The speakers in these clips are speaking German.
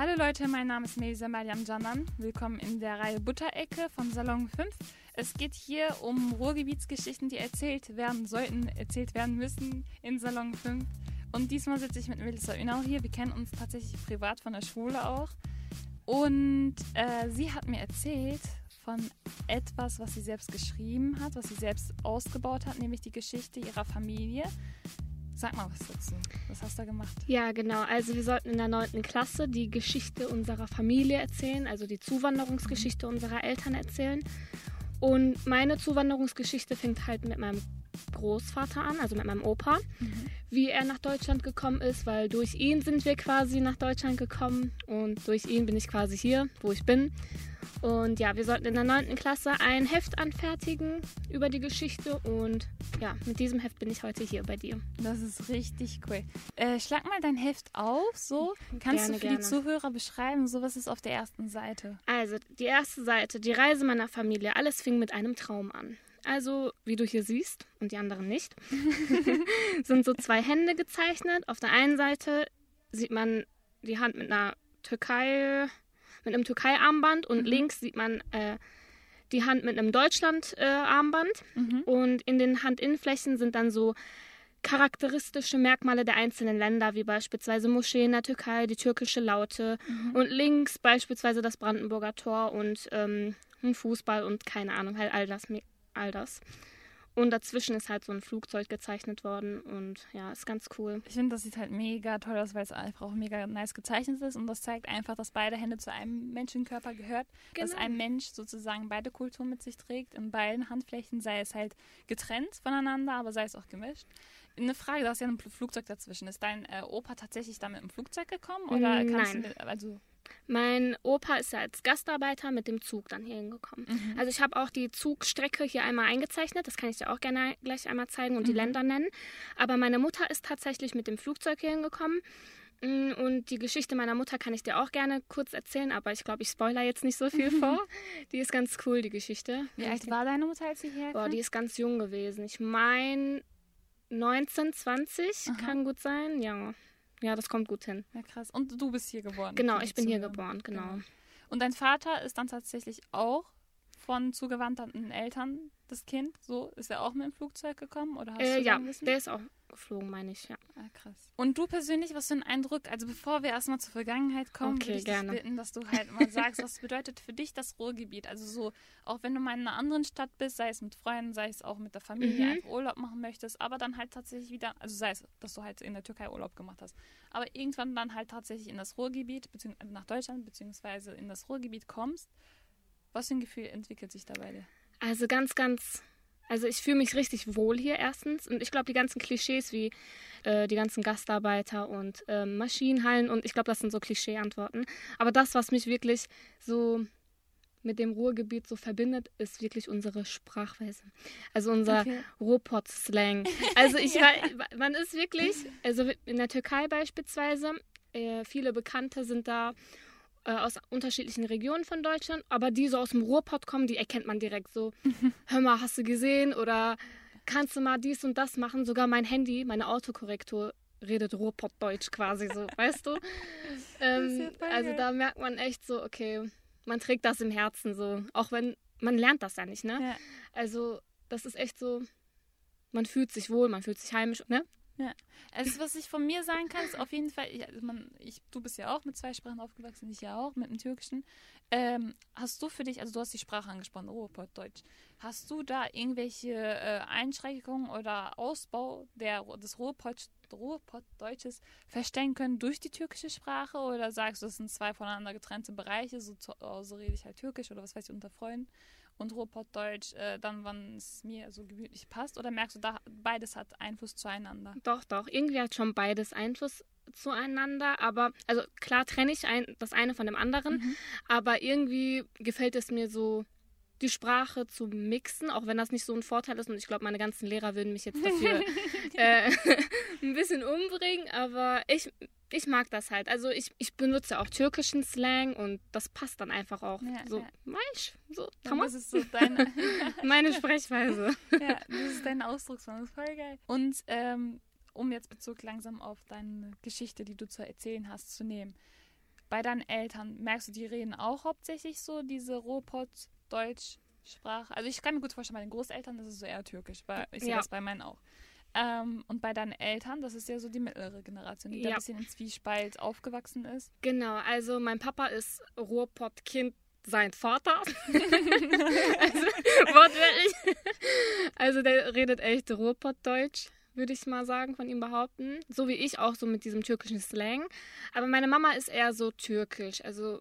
Hallo Leute, mein Name ist Melisa Mariam Janan. Willkommen in der Reihe Butterecke von Salon 5. Es geht hier um Ruhrgebietsgeschichten, die erzählt werden sollten, erzählt werden müssen in Salon 5. Und diesmal sitze ich mit Melissa Önau hier. Wir kennen uns tatsächlich privat von der Schule auch. Und äh, sie hat mir erzählt von etwas, was sie selbst geschrieben hat, was sie selbst ausgebaut hat, nämlich die Geschichte ihrer Familie. Sag mal was dazu. Was hast du da gemacht? Ja, genau. Also wir sollten in der 9. Klasse die Geschichte unserer Familie erzählen, also die Zuwanderungsgeschichte mhm. unserer Eltern erzählen. Und meine Zuwanderungsgeschichte fängt halt mit meinem Großvater an, also mit meinem Opa, mhm. wie er nach Deutschland gekommen ist, weil durch ihn sind wir quasi nach Deutschland gekommen und durch ihn bin ich quasi hier, wo ich bin. Und ja, wir sollten in der 9. Klasse ein Heft anfertigen über die Geschichte. Und ja, mit diesem Heft bin ich heute hier bei dir. Das ist richtig cool. Äh, schlag mal dein Heft auf, so. Kannst gerne, du für gerne. die Zuhörer beschreiben, so was ist auf der ersten Seite? Also, die erste Seite, die Reise meiner Familie. Alles fing mit einem Traum an. Also, wie du hier siehst und die anderen nicht, sind so zwei Hände gezeichnet. Auf der einen Seite sieht man die Hand mit einer Türkei mit einem Türkei-Armband und mhm. links sieht man äh, die Hand mit einem Deutschland-Armband. Äh, mhm. Und in den Handinnenflächen sind dann so charakteristische Merkmale der einzelnen Länder, wie beispielsweise Moscheen in der Türkei, die türkische Laute mhm. und links beispielsweise das Brandenburger Tor und ähm, Fußball und keine Ahnung, halt all das. All das. Und dazwischen ist halt so ein Flugzeug gezeichnet worden und ja, ist ganz cool. Ich finde, das sieht halt mega toll aus, weil es einfach auch mega nice gezeichnet ist und das zeigt einfach, dass beide Hände zu einem Menschenkörper gehört, genau. dass ein Mensch sozusagen beide Kulturen mit sich trägt, in beiden Handflächen, sei es halt getrennt voneinander, aber sei es auch gemischt. Eine Frage, da ist ja ein Flugzeug dazwischen. Ist dein äh, Opa tatsächlich da mit dem Flugzeug gekommen? Oder kannst Nein. Du, also mein Opa ist ja als Gastarbeiter mit dem Zug dann hier hingekommen. Mhm. Also ich habe auch die Zugstrecke hier einmal eingezeichnet. Das kann ich dir auch gerne gleich einmal zeigen und mhm. die Länder nennen. Aber meine Mutter ist tatsächlich mit dem Flugzeug hier hingekommen. Mm, und die Geschichte meiner Mutter kann ich dir auch gerne kurz erzählen, aber ich glaube, ich spoiler jetzt nicht so viel vor. Die ist ganz cool, die Geschichte. Wie alt war deine Mutter, als sie hierher kam? Boah, die ist ganz jung gewesen. Ich meine 19, 20 Aha. kann gut sein, ja. Ja, das kommt gut hin. Ja, krass. Und du bist hier geboren? Genau, ich bin hier geboren, genau. genau. Und dein Vater ist dann tatsächlich auch von zugewanderten Eltern das Kind? So, ist er auch mit dem Flugzeug gekommen? Oder hast äh, ja, der ist auch geflogen, meine ich, ja. Ah, krass. Und du persönlich, was für ein Eindruck, also bevor wir erstmal zur Vergangenheit kommen, okay, würde ich gerne. dich bitten, dass du halt mal sagst, was bedeutet für dich das Ruhrgebiet? Also so, auch wenn du mal in einer anderen Stadt bist, sei es mit Freunden, sei es auch mit der Familie, mhm. einfach Urlaub machen möchtest, aber dann halt tatsächlich wieder, also sei es, dass du halt in der Türkei Urlaub gemacht hast, aber irgendwann dann halt tatsächlich in das Ruhrgebiet, beziehungsweise nach Deutschland, beziehungsweise in das Ruhrgebiet kommst, was für ein Gefühl entwickelt sich dabei dir? Also ganz, ganz also ich fühle mich richtig wohl hier erstens. Und ich glaube, die ganzen Klischees wie äh, die ganzen Gastarbeiter und äh, Maschinenhallen und ich glaube, das sind so Klischee-Antworten. Aber das, was mich wirklich so mit dem Ruhrgebiet so verbindet, ist wirklich unsere Sprachweise. Also unser okay. Ruhrpott-Slang. Also ich ja. man ist wirklich, also in der Türkei beispielsweise, äh, viele Bekannte sind da äh, aus unterschiedlichen Regionen von Deutschland, aber die so aus dem Ruhrpott kommen, die erkennt man direkt so. Hör mal, hast du gesehen? Oder kannst du mal dies und das machen? Sogar mein Handy, meine Autokorrektur redet Ruhrpottdeutsch quasi so, weißt du? Ähm, also da merkt man echt so, okay, man trägt das im Herzen so, auch wenn man lernt das ja nicht, ne? Ja. Also das ist echt so, man fühlt sich wohl, man fühlt sich heimisch, ne? Ja. Also was ich von mir sagen kann, ist auf jeden Fall, ich, also man, ich, du bist ja auch mit zwei Sprachen aufgewachsen, ich ja auch, mit dem Türkischen. Ähm, hast du für dich, also du hast die Sprache angesprochen, Ruhrpott Deutsch, hast du da irgendwelche äh, Einschränkungen oder Ausbau der, des Ruhrpott, Ruhrpott-Deutsches feststellen können durch die türkische Sprache oder sagst du, das sind zwei voneinander getrennte Bereiche, so, so rede ich halt türkisch oder was weiß ich unter Freunden? Und Ruhrpottdeutsch äh, dann, wann es mir so gemütlich passt? Oder merkst du, da beides hat Einfluss zueinander? Doch, doch. Irgendwie hat schon beides Einfluss zueinander. Aber, also klar trenne ich ein, das eine von dem anderen. Mhm. Aber irgendwie gefällt es mir so, die Sprache zu mixen, auch wenn das nicht so ein Vorteil ist. Und ich glaube, meine ganzen Lehrer würden mich jetzt dafür äh, ein bisschen umbringen. Aber ich ich mag das halt. Also ich, ich benutze auch türkischen Slang und das passt dann einfach auch. Ja, so, ja. Weißt, so, ja, das ist so deine meine Sprechweise. ja, das ist deine Ausdrucksform. Das ist voll geil. Und ähm, um jetzt Bezug langsam auf deine Geschichte, die du zu erzählen hast, zu nehmen. bei deinen Eltern, merkst du, die reden auch hauptsächlich so diese Ruhrpott-Deutsch-Sprache? Also ich kann mir gut vorstellen, bei den Großeltern ist es so eher türkisch, weil ich sehe Ja. das bei meinen auch. Ähm, und bei deinen Eltern, das ist ja so die mittlere Generation, die da Ja. ein bisschen in Zwiespalt aufgewachsen ist. Genau, also mein Papa ist Ruhrpott-Kind sein Vater. also wortwörtlich. Also der redet echt Ruhrpott-Deutsch, würde ich mal sagen, von ihm behaupten. So wie ich auch so mit diesem türkischen Slang. Aber meine Mama ist eher so türkisch. Also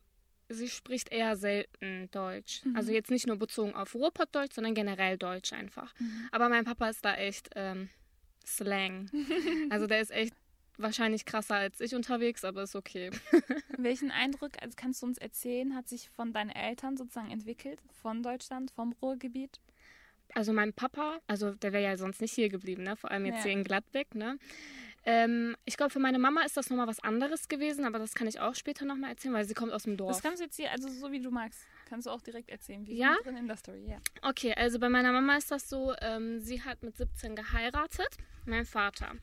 sie spricht eher selten Deutsch. Mhm. Also jetzt nicht nur bezogen auf Ruhrpott-Deutsch, sondern generell Deutsch einfach. Aber mein Papa ist da echt ähm, Slang. Also der ist echt wahrscheinlich krasser als ich unterwegs, aber ist okay. Welchen Eindruck, also kannst du uns erzählen, hat sich von deinen Eltern sozusagen entwickelt, von Deutschland, vom Ruhrgebiet? Also mein Papa, also der wäre ja sonst nicht hier geblieben, ne? vor allem jetzt Ja. hier in Gladbeck. Ne? Ähm, ich glaube, für meine Mama ist das nochmal was anderes gewesen, aber das kann ich auch später nochmal erzählen, weil sie kommt aus dem Das Dorf. kannst du jetzt hier, also so wie du magst, kannst du auch direkt erzählen. Wir Ja? drin in der Story, ja. Okay, also bei meiner Mama ist das so, ähm, sie hat mit 17 geheiratet, mein Vater.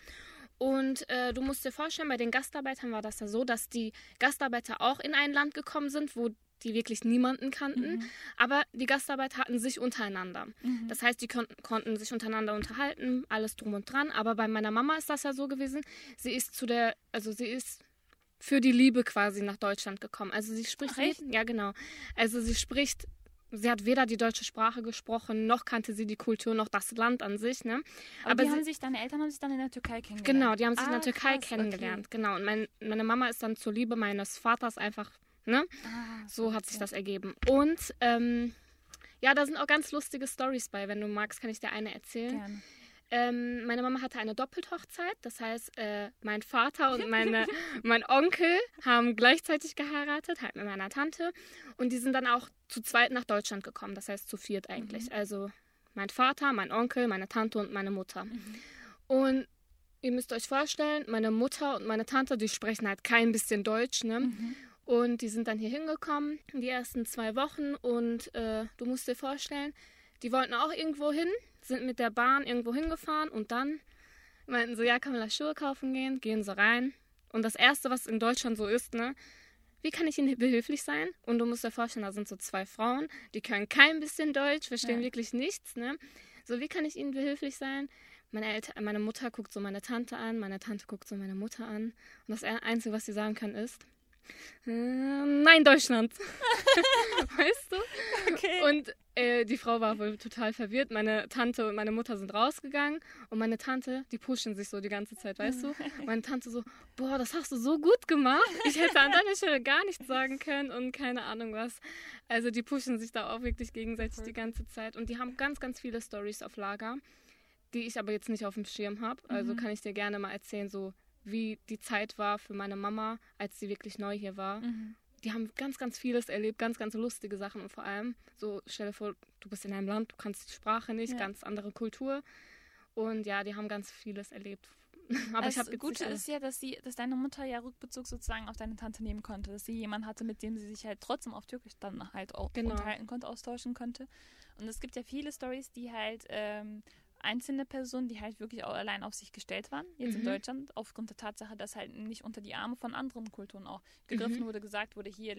Und äh, du musst dir vorstellen, bei den Gastarbeitern war das ja so, dass die Gastarbeiter auch in ein Land gekommen sind, wo die wirklich niemanden kannten. Aber die Gastarbeiter hatten sich untereinander. Mhm. Das heißt, die kon konnten sich untereinander unterhalten, alles drum und dran. Aber bei meiner Mama ist das ja so gewesen, sie ist zu der, also sie ist für die Liebe quasi nach Deutschland gekommen. Also sie spricht Ach, ja genau. Also sie spricht, sie hat weder die deutsche Sprache gesprochen, noch kannte sie die Kultur, noch das Land an sich. Ne? Aber, Aber die sie- haben sich, deine Eltern haben sich dann in der Türkei kennengelernt. Genau, die haben sich in Ah, der Türkei krass, kennengelernt. Genau. Und mein, meine Mama ist dann zur Liebe meines Vaters einfach, ne? Okay. Ah, So hat sich okay. das ergeben. Und ähm, ja, da sind auch ganz lustige Stories bei. Wenn du magst, kann ich dir eine erzählen. Gerne. Ähm, meine Mama hatte eine Doppelhochzeit. Das heißt, äh, mein Vater und meine, mein Onkel haben gleichzeitig geheiratet, halt mit meiner Tante. Und die sind dann auch zu zweit nach Deutschland gekommen. Das heißt, zu viert eigentlich. Also mein Vater, mein Onkel, meine Tante und meine Mutter. Und ihr müsst euch vorstellen, meine Mutter und meine Tante, die sprechen halt kein bisschen Deutsch, ne? Mhm. Und die sind dann hier hingekommen, die ersten zwei Wochen. Und äh, du musst dir vorstellen, die wollten auch irgendwo hin, sind mit der Bahn irgendwo hingefahren und dann meinten sie, ja, kann man da Schuhe kaufen gehen? Gehen sie rein. Und das Erste, was in Deutschland so ist, ne? Wie kann ich Ihnen behilflich sein? Und du musst dir vorstellen, da sind so zwei Frauen, die können kein bisschen Deutsch, verstehen Ja. wirklich nichts, ne? So, wie kann ich Ihnen behilflich sein? Meine, Eltern, meine Mutter guckt so meine Tante an, meine Tante guckt so meine Mutter an. Und das Einzige, was sie sagen können, ist, nein, Deutschland. weißt du? Okay. Und äh, die Frau war wohl total verwirrt. Meine Tante und meine Mutter sind rausgegangen und meine Tante, die pushen sich so die ganze Zeit, weißt du? Meine Tante so, boah, das hast du so gut gemacht. Ich hätte an deiner Stelle gar nichts sagen können und keine Ahnung was. Also die pushen sich da auch wirklich gegenseitig die ganze Zeit und die haben ganz, ganz viele Stories auf Lager, die ich aber jetzt nicht auf dem Schirm habe. Also Mhm. kann ich dir gerne mal erzählen, so wie die Zeit war für meine Mama, als sie wirklich neu hier war Mhm. die haben ganz, ganz vieles erlebt, ganz, ganz lustige Sachen und vor allem, so stell dir vor, du bist in einem Land, du kannst die Sprache nicht, Ja. ganz andere Kultur und ja, die haben ganz vieles erlebt. Aber ich das Gute ist ja, dass, sie, dass deine Mutter ja Rückbezug sozusagen auf deine Tante nehmen konnte, dass sie jemanden hatte, mit dem sie sich halt trotzdem auf Türkisch dann halt auch Genau. unterhalten konnte, austauschen konnte. Und es gibt ja viele Stories, die halt ähm, einzelne Personen, die halt wirklich auch allein auf sich gestellt waren, jetzt in Mhm. Deutschland, aufgrund der Tatsache, dass halt nicht unter die Arme von anderen Kulturen auch gegriffen Mhm. wurde, gesagt wurde, hier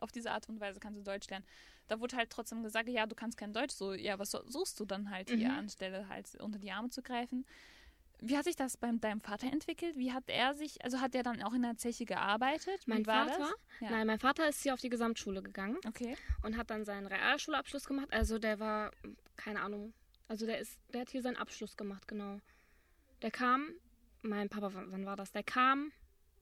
auf diese Art und Weise kannst du Deutsch lernen. Da wurde halt trotzdem gesagt, ja, du kannst kein Deutsch, so, ja, was suchst du dann halt hier Mhm. anstelle halt unter die Arme zu greifen? Wie hat sich das bei deinem Vater entwickelt? Wie hat er sich, also hat er dann auch in der Zeche gearbeitet? Mein Vater? Ja. Nein, mein Vater ist hier auf die Gesamtschule gegangen Okay. und hat dann seinen Realschulabschluss gemacht. Also der war, keine Ahnung, also der ist, der hat hier seinen Abschluss gemacht, genau. Der kam, mein Papa, wann war das? Der kam,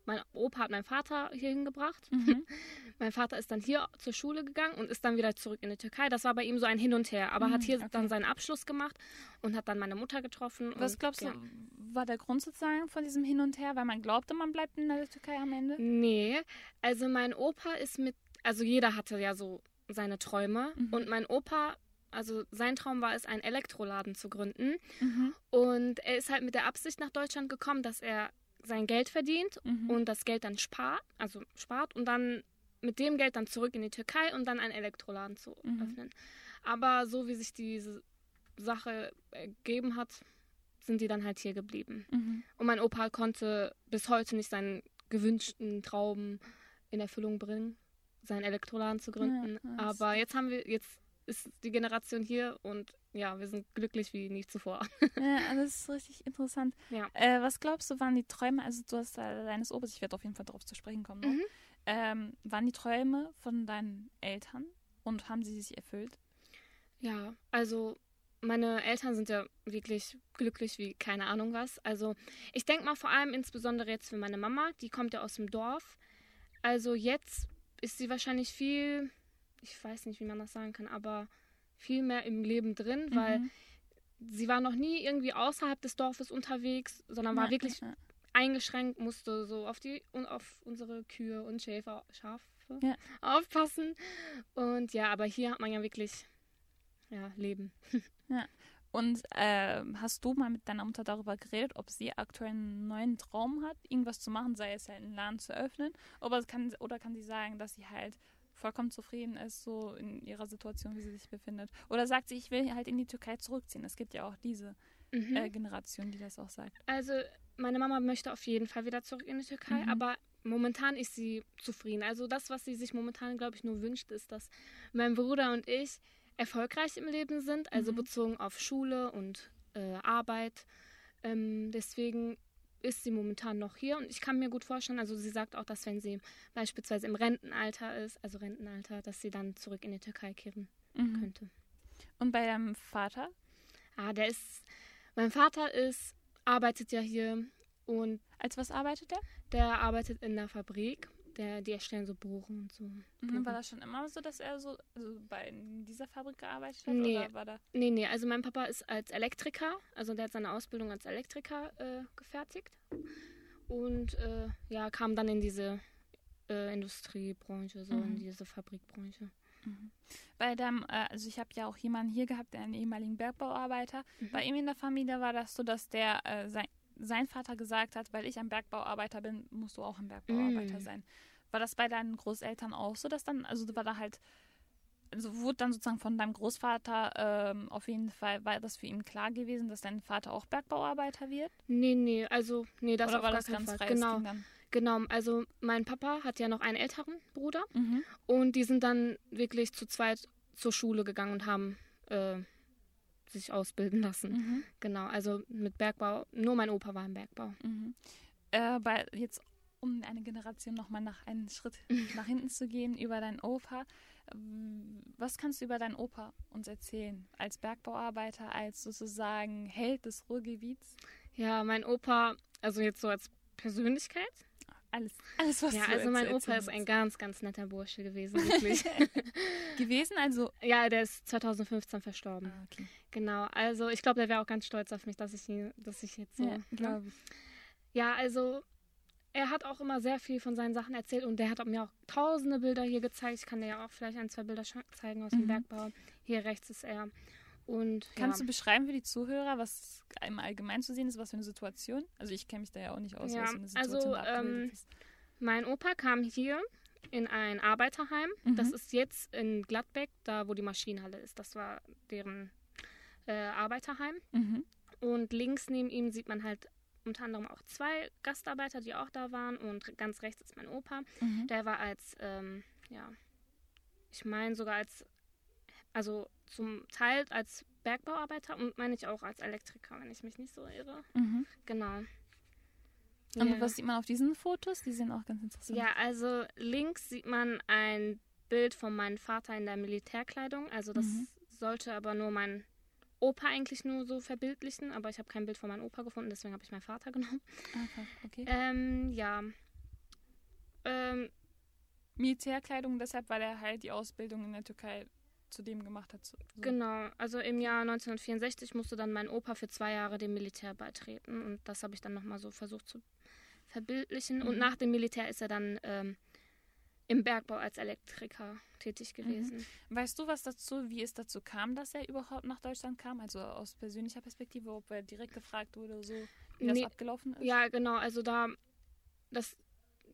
mein Opa hat meinen Vater hier hingebracht. Mhm. Mein Vater ist dann hier zur Schule gegangen und ist dann wieder zurück in die Türkei. Das war bei ihm so ein Hin und Her. Aber hat Mhm, hier okay. dann seinen Abschluss gemacht und hat dann meine Mutter getroffen. Was und, glaubst du, ja. war der Grund sozusagen von diesem Hin und Her, weil man glaubte, man bleibt in der Türkei am Ende? Nee, also mein Opa ist mit, also jeder hatte ja so seine Träume. Mhm. Und mein Opa, also sein Traum war es, einen Elektroladen zu gründen. Mhm. Und er ist halt mit der Absicht nach Deutschland gekommen, dass er sein Geld verdient Mhm. und das Geld dann spart, also spart und dann mit dem Geld dann zurück in die Türkei und dann einen Elektroladen zu Mhm. öffnen. Aber so wie sich diese Sache ergeben hat, sind die dann halt hier geblieben. Mhm. Und mein Opa konnte bis heute nicht seinen gewünschten Traum in Erfüllung bringen, seinen Elektroladen zu gründen. Ja, Aber jetzt haben wir, jetzt ist die Generation hier und ja, wir sind glücklich wie nie zuvor. Ja, das ist richtig interessant. Ja. Äh, was glaubst du, waren die Träume, also du hast da deines Obers, ich werde auf jeden Fall darauf zu sprechen kommen, ne? Mhm. ähm, waren die Träume von deinen Eltern und haben sie sich erfüllt? Ja, also meine Eltern sind ja wirklich glücklich wie keine Ahnung was. Also ich denke mal vor allem insbesondere jetzt für meine Mama, die kommt ja aus dem Dorf. Also jetzt ist sie wahrscheinlich viel, ich weiß nicht, wie man das sagen kann, aber viel mehr im Leben drin, weil Mhm. sie war noch nie irgendwie außerhalb des Dorfes unterwegs, sondern war Ja, wirklich ja, eingeschränkt, musste so auf die und auf unsere Kühe und Schäfer, Schafe Ja. aufpassen. Und ja, aber hier hat man ja wirklich ja, Leben. Und ähm, hast du mal mit deiner Mutter darüber geredet, ob sie aktuell einen neuen Traum hat, irgendwas zu machen, sei es halt einen Laden zu öffnen, oder kann, oder kann sie sagen, dass sie halt vollkommen zufrieden ist, so in ihrer Situation, wie sie sich befindet? Oder sagt sie, ich will halt in die Türkei zurückziehen? Es gibt ja auch diese Mhm. äh, Generation, die das auch sagt. Also meine Mama möchte auf jeden Fall wieder zurück in die Türkei, Mhm. aber momentan ist sie zufrieden. Also das, was sie sich momentan, glaube ich, nur wünscht, ist, dass mein Bruder und ich erfolgreich im Leben sind, also Mhm. bezogen auf Schule und äh, Arbeit. Ähm, deswegen ist sie momentan noch hier und ich kann mir gut vorstellen, also sie sagt auch, dass wenn sie beispielsweise im Rentenalter ist, also Rentenalter, dass sie dann zurück in die Türkei kehren Mhm. könnte. Und bei deinem Vater? Ah, der ist, mein Vater ist, arbeitet ja hier und Als was arbeitet er? Der arbeitet in der Fabrik. Der, die erstellen so Bohren und so. Mhm. War das schon immer so, dass er so also bei in dieser Fabrik gearbeitet hat? Nee. Oder war da Nee, nee, also mein Papa ist als Elektriker, also der hat seine Ausbildung als Elektriker äh, gefertigt. Und äh, ja, kam dann in diese äh, Industriebranche, so in Mhm. diese Fabrikbranche. Bei deinem, äh, also ich habe ja auch jemanden hier gehabt, der einen ehemaligen Bergbauarbeiter. Mhm. Bei ihm in der Familie war das so, dass der äh, sein, sein Vater gesagt hat, weil ich ein Bergbauarbeiter bin, musst du auch ein Bergbauarbeiter Mm. sein. War das bei deinen Großeltern auch so, dass dann, also war da halt, also wurde dann sozusagen von deinem Großvater ähm, auf jeden Fall, war das für ihn klar gewesen, dass dein Vater auch Bergbauarbeiter wird? Nee, nee, also, nee, das Oder war das ganz frei? Genau, genau. Also mein Papa hat ja noch einen älteren Bruder mhm. und die sind dann wirklich zu zweit zur Schule gegangen und haben äh, sich ausbilden lassen. Mhm. Genau, also mit Bergbau, nur mein Opa war im Bergbau. Mhm. Äh, bei, jetzt, um eine Generation nochmal nach einen Schritt nach hinten zu gehen, über deinen Opa. Was kannst du über deinen Opa uns erzählen? Als Bergbauarbeiter, als sozusagen Held des Ruhrgebiets? Ja, mein Opa, also jetzt so als Persönlichkeit. Alles, alles was ja, du also mein Opa ist ein ganz, ganz netter Bursche gewesen, wirklich. gewesen, also. ja, der ist 2015 verstorben. Ah, okay. Genau, also ich glaube, der wäre auch ganz stolz auf mich, dass ich ihn, dass ich jetzt so. Ja, ne? glaube ich. Ja, also er hat auch immer sehr viel von seinen Sachen erzählt und der hat mir auch tausende Bilder hier gezeigt. Ich kann dir ja auch vielleicht ein, zwei Bilder zeigen aus dem Mhm. Bergbau. Hier rechts ist er. Und Kannst ja. du beschreiben für die Zuhörer, was im Allgemeinen zu sehen ist, was für eine Situation? Also ich kenne mich da ja auch nicht aus, Ja, was für eine Situation also, da abgebildet ähm, ist. Mein Opa kam hier in ein Arbeiterheim. Mhm. Das ist jetzt in Gladbeck, da wo die Maschinenhalle ist. Das war deren äh, Arbeiterheim. Mhm. Und links neben ihm sieht man halt unter anderem auch zwei Gastarbeiter, die auch da waren. Und ganz rechts ist mein Opa. Mhm. Der war als, ähm, ja, ich meine sogar als, also zum Teil als Bergbauarbeiter und meine ich auch als Elektriker, wenn ich mich nicht so irre. Mhm. Genau. Und Ja. was sieht man auf diesen Fotos? Die sehen auch ganz interessant. Ja, also links sieht man ein Bild von meinem Vater in der Militärkleidung. Also das Mhm. sollte aber nur mein Opa eigentlich nur so verbildlichen, aber ich habe kein Bild von meinem Opa gefunden, deswegen habe ich meinen Vater genommen. Okay. Ähm, ja. Ähm, Militärkleidung, deshalb, weil er halt die Ausbildung in der Türkei zu dem gemacht hat. So. genau, also im Jahr 1964 musste dann mein Opa für zwei Jahre dem Militär beitreten und das habe ich dann nochmal so versucht zu verbildlichen. Und Mhm. nach dem Militär ist er dann ähm, im Bergbau als Elektriker tätig gewesen. Weißt du was dazu, wie es dazu kam, dass er überhaupt nach Deutschland kam? Also aus persönlicher Perspektive, ob er direkt gefragt wurde, so wie das Nee, abgelaufen ist? Ja, genau. Also da, das,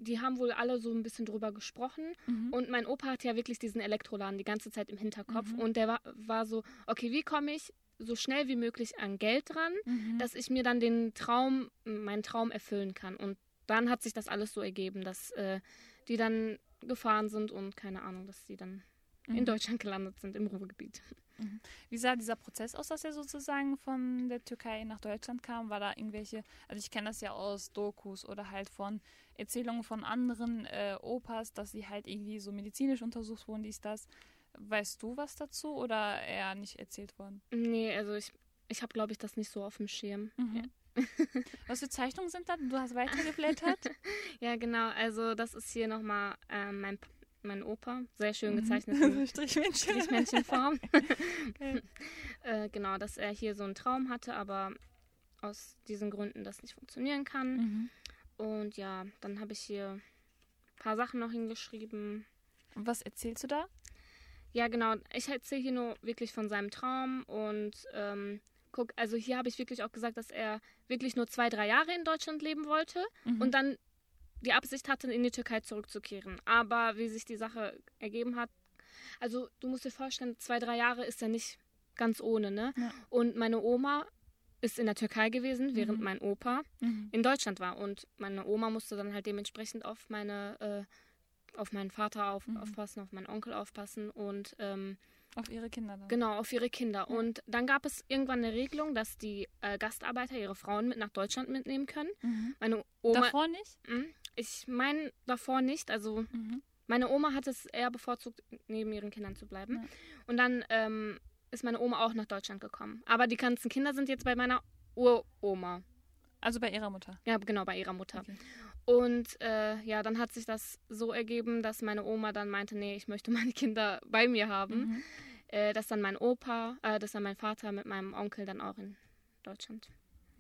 die haben wohl alle so ein bisschen drüber gesprochen. Mhm. Und mein Opa hat ja wirklich diesen Elektroladen die ganze Zeit im Hinterkopf. Mhm. Und der war, war so, okay, wie komme ich so schnell wie möglich an Geld dran, Mhm. dass ich mir dann den Traum, meinen Traum erfüllen kann. Und dann hat sich das alles so ergeben, dass äh, die dann gefahren sind und keine Ahnung, dass sie dann Mhm. in Deutschland gelandet sind, im Ruhrgebiet. Wie sah dieser Prozess aus, dass er sozusagen von der Türkei nach Deutschland kam? War da irgendwelche, also ich kenne das ja aus Dokus oder halt von Erzählungen von anderen äh, Opas, dass sie halt irgendwie so medizinisch untersucht wurden, dies, das. Weißt du was dazu oder eher nicht erzählt worden? Nee, also ich, ich habe, glaube ich, das nicht so auf dem Schirm. Mhm. Was für Zeichnungen sind da? Du hast weitergeblättert? Ja, genau. Also das ist hier nochmal ähm, mein, mein Opa. Sehr schön Mhm. gezeichnet. Strichmännchen. Strichmännchenform. Okay. äh, genau, dass er hier so einen Traum hatte, aber aus diesen Gründen das nicht funktionieren kann. Mhm. Und ja, dann habe ich hier ein paar Sachen noch hingeschrieben. Und was erzählst du da? Ja, genau. Ich erzähle hier nur wirklich von seinem Traum und ähm, guck, also hier habe ich wirklich auch gesagt, dass er wirklich nur zwei, drei Jahre in Deutschland leben wollte Mhm. und dann die Absicht hatte, in die Türkei zurückzukehren. Aber wie sich die Sache ergeben hat, also du musst dir vorstellen, zwei, drei Jahre ist ja nicht ganz ohne, ne? Ja. Und meine Oma ist in der Türkei gewesen, während Mhm. mein Opa Mhm. in Deutschland war. Und meine Oma musste dann halt dementsprechend auf meine, äh, auf meinen Vater auf, Mhm. aufpassen, auf meinen Onkel aufpassen und ähm, Auf ihre Kinder dann. genau, auf ihre Kinder. Ja. Und dann gab es irgendwann eine Regelung, dass die äh, Gastarbeiter ihre Frauen mit nach Deutschland mitnehmen können. Mhm. Meine Oma, Davor nicht? Hm, ich meine davor nicht, also Mhm. meine Oma hat es eher bevorzugt, neben ihren Kindern zu bleiben. Ja. Und dann ähm, ist meine Oma auch nach Deutschland gekommen. Aber die ganzen Kinder sind jetzt bei meiner Uroma. Also bei ihrer Mutter. Ja, genau, bei ihrer Mutter. Okay. Und äh, ja, dann hat sich das so ergeben, dass meine Oma dann meinte, nee, ich möchte meine Kinder bei mir haben. Mhm. Äh, dass dann mein Opa, äh, dass dann mein Vater mit meinem Onkel dann auch in Deutschland.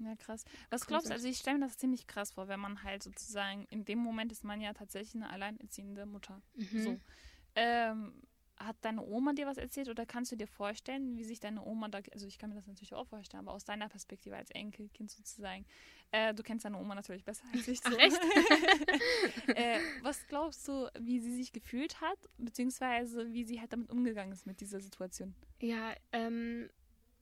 Ja, krass. Was glaubst du? Also ich stelle mir das ziemlich krass vor, wenn man halt sozusagen, in dem Moment ist man ja tatsächlich eine alleinerziehende Mutter. Mhm. So. Ähm, hat deine Oma dir was erzählt oder kannst du dir vorstellen, wie sich deine Oma da, also ich kann mir das natürlich auch vorstellen, aber aus deiner Perspektive als Enkelkind sozusagen, äh, du kennst deine Oma natürlich besser als ich. So. Ach, echt? äh, was glaubst du, wie sie sich gefühlt hat, beziehungsweise wie sie halt damit umgegangen ist mit dieser Situation? Ja, ähm,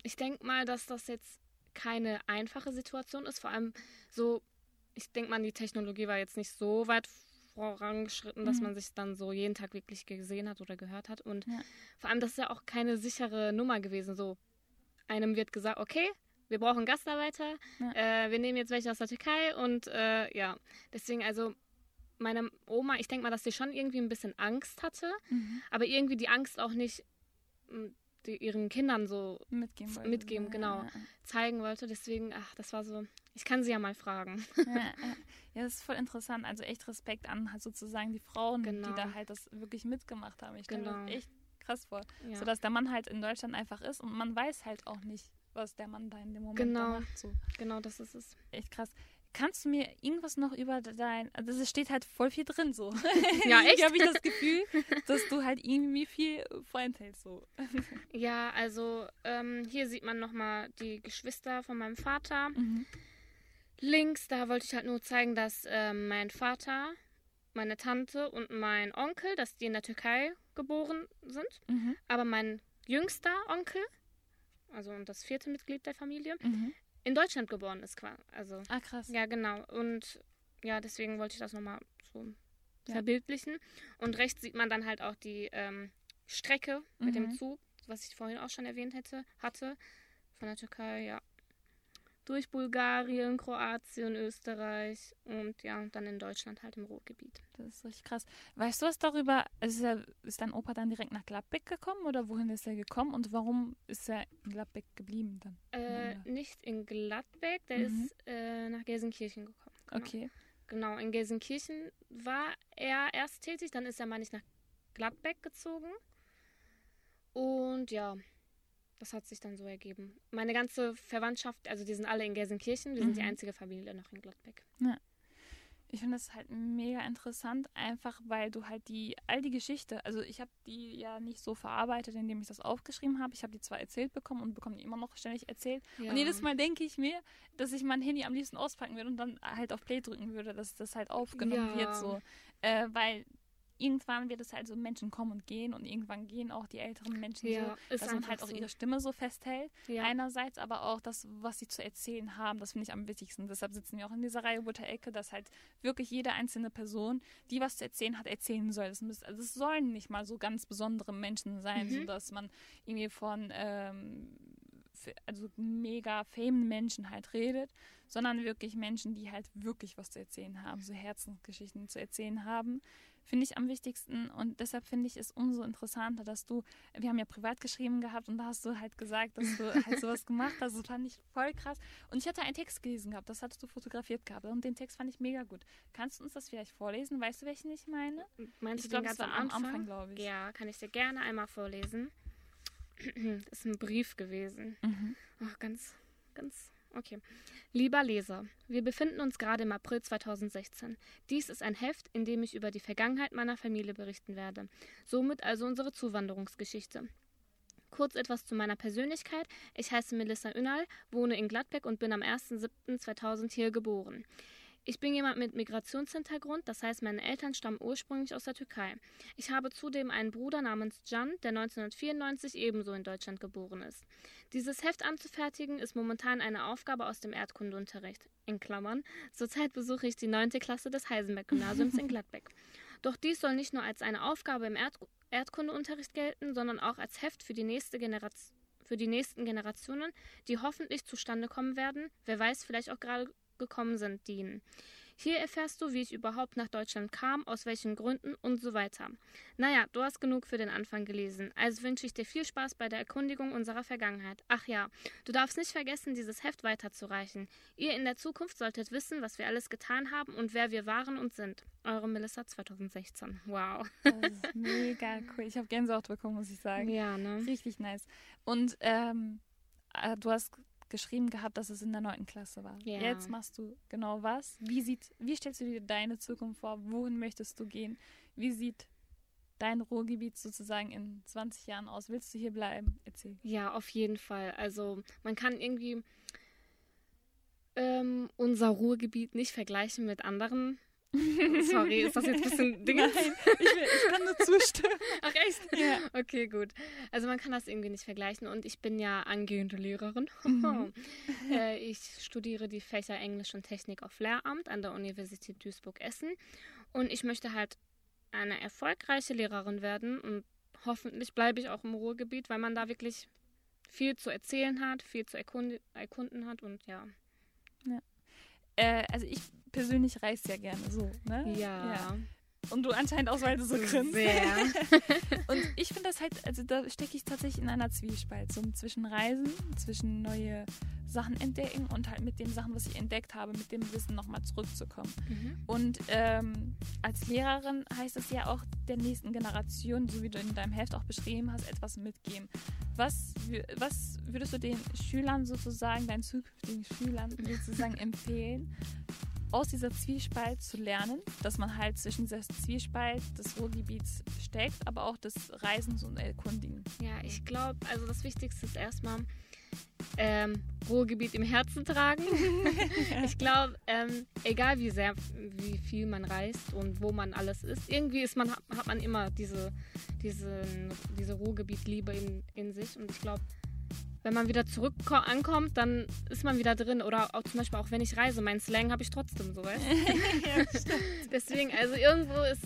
ich denke mal, dass das jetzt keine einfache Situation ist. Vor allem so, ich denke mal, die Technologie war jetzt nicht so weit vorangeschritten, dass Mhm. man sich dann so jeden Tag wirklich gesehen hat oder gehört hat. Und Ja. vor allem, das ist ja auch keine sichere Nummer gewesen. So, einem wird gesagt, okay, wir brauchen Gastarbeiter, Ja. äh, wir nehmen jetzt welche aus der Türkei und äh, ja, deswegen also meine Oma, ich denke mal, dass sie schon irgendwie ein bisschen Angst hatte, aber irgendwie die Angst auch nicht m, die, ihren Kindern so Mitgeben wollte. Mitgeben, Ja, genau. zeigen wollte. Deswegen, ach, das war so. Ich kann sie ja mal fragen. Ja, ja. das ist voll interessant. Also echt Respekt an halt sozusagen die Frauen, Genau. die da halt das wirklich mitgemacht haben. Ich stelle mir Genau. echt krass vor. Ja. So dass der Mann halt in Deutschland einfach ist und man weiß halt auch nicht, was der Mann da in dem Moment Genau. macht. So genau, das ist es. echt krass. Kannst du mir irgendwas noch über dein, also es steht halt voll viel drin so. Ja, echt? habe ich das Gefühl, dass du halt irgendwie viel vorenthältst so. Ja, also ähm, hier sieht man nochmal die Geschwister von meinem Vater. Mhm. Links, da wollte ich halt nur zeigen, dass ähm, mein Vater, meine Tante und mein Onkel, dass die in der Türkei geboren sind. Mhm. Aber mein jüngster Onkel, also und das vierte Mitglied der Familie, Mhm. In Deutschland geboren ist. qua- Also Ah, krass. Ja, genau. Und ja, deswegen wollte ich das nochmal so Ja. verbildlichen. Und rechts sieht man dann halt auch die ähm, Strecke mit dem Mhm. Zug, was ich vorhin auch schon erwähnt hätte, hatte. Von der Türkei, ja. Durch Bulgarien, Kroatien, Österreich und ja, dann in Deutschland halt im Ruhrgebiet. Das ist richtig krass. Weißt du was darüber? Ist, er, ist dein Opa dann direkt nach Gladbeck gekommen oder wohin ist er gekommen und warum ist er in Gladbeck geblieben dann? Äh, nicht in Gladbeck, der Mhm. ist äh, nach Gelsenkirchen gekommen. Genau. Okay. Genau, in Gelsenkirchen war er erst tätig, dann ist er, meine ich, nach Gladbeck gezogen. Und ja, das hat sich dann so ergeben. Meine ganze Verwandtschaft, also die sind alle in Gelsenkirchen, wir sind die Mhm. einzige Familie noch in Gladbeck. Ich finde das halt mega interessant, einfach weil du halt die, all die Geschichte, also ich habe die ja nicht so verarbeitet, indem ich das aufgeschrieben habe. Ich habe die zwar erzählt bekommen und bekomme die immer noch ständig erzählt. Ja. Und jedes Mal denke ich mir, dass ich mein Handy am liebsten auspacken würde und dann halt auf Play drücken würde, dass das halt aufgenommen Ja. wird, so. Äh, weil irgendwann wird es halt so, Menschen kommen und gehen und irgendwann gehen auch die älteren Menschen Ja, so, dass man halt auch so. ihre Stimme so festhält. Ja. Einerseits, aber auch das, was sie zu erzählen haben, das finde ich am wichtigsten. Deshalb sitzen wir auch in dieser Reihe Butter Ecke, dass halt wirklich jede einzelne Person, die was zu erzählen hat, erzählen soll. Das müssen, also es sollen nicht mal so ganz besondere Menschen sein, Mhm. sodass man irgendwie von ähm, also mega famen Menschen halt redet, sondern wirklich Menschen, die halt wirklich was zu erzählen haben, so Herzensgeschichten zu erzählen haben, finde ich am wichtigsten. Und deshalb finde ich es umso interessanter, dass du, wir haben ja privat geschrieben gehabt und da hast du halt gesagt, dass du halt sowas gemacht hast. Das fand ich voll krass. Und ich hatte einen Text gelesen gehabt, das hattest du fotografiert gehabt und den Text fand ich mega gut. Kannst du uns das vielleicht vorlesen? Weißt du, welchen ich meine? Meinst Ich du den glaube, es ganz am Anfang? Anfang, glaube ich. Ja, kann ich dir gerne einmal vorlesen. Das ist ein Brief gewesen. Mhm. Ach, ganz, ganz. Okay. Lieber Leser, wir befinden uns gerade im April 2016. Dies ist ein Heft, in dem ich über die Vergangenheit meiner Familie berichten werde. Somit also unsere Zuwanderungsgeschichte. Kurz etwas zu meiner Persönlichkeit. Ich heiße Melissa Ünal, wohne in Gladbeck und bin am 1.7.2000 hier geboren. Ich bin jemand mit Migrationshintergrund, das heißt, meine Eltern stammen ursprünglich aus der Türkei. Ich habe zudem einen Bruder namens Can, der 1994 ebenso in Deutschland geboren ist. Dieses Heft anzufertigen ist momentan eine Aufgabe aus dem Erdkundeunterricht. In Klammern. Zurzeit besuche ich die 9. Klasse des Heisenberg-Gymnasiums in Gladbeck. Doch dies soll nicht nur als eine Aufgabe im Erd Erdkundeunterricht gelten, sondern auch als Heft für die, nächste Generation, für die nächsten Generationen, die hoffentlich zustande kommen werden, wer weiß, vielleicht auch gerade gekommen sind, dienen. Hier erfährst du, wie ich überhaupt nach Deutschland kam, aus welchen Gründen und so weiter. Naja, du hast genug für den Anfang gelesen, also wünsche ich dir viel Spaß bei der Erkundigung unserer Vergangenheit. Ach ja, du darfst nicht vergessen, dieses Heft weiterzureichen. Ihr in der Zukunft solltet wissen, was wir alles getan haben und wer wir waren und sind. Eure Melissa 2016. Wow. Das ist mega cool. Ich habe Gänsehaut bekommen, muss ich sagen. Ja, ne? Richtig nice. Und ähm, äh, du hast geschrieben gehabt, dass es in der neunten Klasse war. Ja. Jetzt machst du genau was. Wie sieht, wie stellst du dir deine Zukunft vor? Wohin möchtest du gehen? Wie sieht dein Ruhrgebiet sozusagen in 20 Jahren aus? Willst du hier bleiben? Erzähl. Ja, auf jeden Fall. Also man kann irgendwie ähm, unser Ruhrgebiet nicht vergleichen mit anderen. Sorry, ist das jetzt ein bisschen Dinge? Nein, ich, will, ich kann nur zustimmen. Ach echt? Ja. Okay, gut. Also man kann das irgendwie nicht vergleichen und ich bin ja angehende Lehrerin. Mhm. äh, ich studiere die Fächer Englisch und Technik auf Lehramt an der Universität Duisburg-Essen und ich möchte halt eine erfolgreiche Lehrerin werden und hoffentlich bleibe ich auch im Ruhrgebiet, weil man da wirklich viel zu erzählen hat, viel zu erkunden, hat und ja. Äh, also ich persönlich reise ja gerne so, ne? Ja, Und du anscheinend auch, weil du so grinst. sehr. Und ich finde das halt, also da stecke ich tatsächlich in einer Zwiespalt, so zwischen Reisen, zwischen neue Sachen entdecken und halt mit den Sachen, was ich entdeckt habe, mit dem Wissen nochmal zurückzukommen. Mhm. Und ähm, als Lehrerin heißt es ja auch der nächsten Generation, so wie du in deinem Heft auch beschrieben hast, etwas mitgeben. Was, was würdest du den Schülern sozusagen, deinen zukünftigen Schülern sozusagen empfehlen, aus dieser Zwiespalt zu lernen, dass man halt zwischen dieser Zwiespalt des Ruhrgebiets steckt, aber auch des Reisens und Erkundigen. Ja, ich glaube, also das Wichtigste ist erstmal ähm, Ruhrgebiet im Herzen tragen. ich glaube, ähm, egal wie sehr, wie viel man reist und wo man alles ist, irgendwie ist man, hat man immer diese, diese, diese Ruhrgebiet-Liebe in, in sich. Und ich glaube, wenn man wieder zurück ankommt, dann ist man wieder drin. Oder auch zum Beispiel auch wenn ich reise, meinen Slang habe ich trotzdem so, weißt du? Deswegen, also irgendwo ist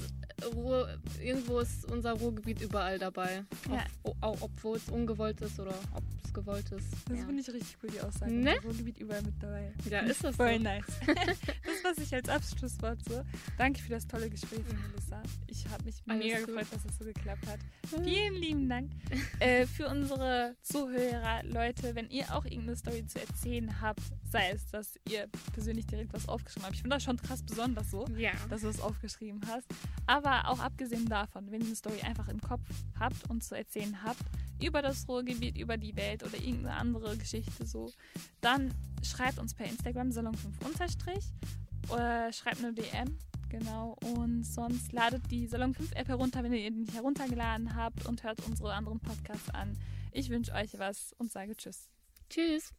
Ruhr, irgendwo ist unser Ruhrgebiet überall dabei. Ja. Ob, auch obwohl es ungewollt ist oder ob es gewollt ist. Das ja. finde ich richtig cool, die Aussage. Ne? Ruhrgebiet überall mit dabei. Ja, ist das Voll so. nice. das was ich als Abschlusswort so. Danke für das tolle Gespräch, Melissa. Ich habe mich Alles mega gut. gefreut, dass es so geklappt hat. Vielen lieben Dank. äh, für unsere Zuhörer, Leute, wenn ihr auch irgendeine Story zu erzählen habt, sei es, dass ihr persönlich direkt was aufgeschrieben habt. Ich finde das schon krass besonders so, Ja. dass du es aufgeschrieben hast. Aber auch abgesehen davon, wenn ihr eine Story einfach im Kopf habt und zu erzählen habt, über das Ruhrgebiet, über die Welt oder irgendeine andere Geschichte so, dann schreibt uns per Instagram Salon5 unterstrich oder schreibt eine DM. Genau, und sonst ladet die Salon 5 App herunter, wenn ihr ihn nicht heruntergeladen habt und hört unsere anderen Podcasts an. Ich wünsche euch was und sage Tschüss. Tschüss.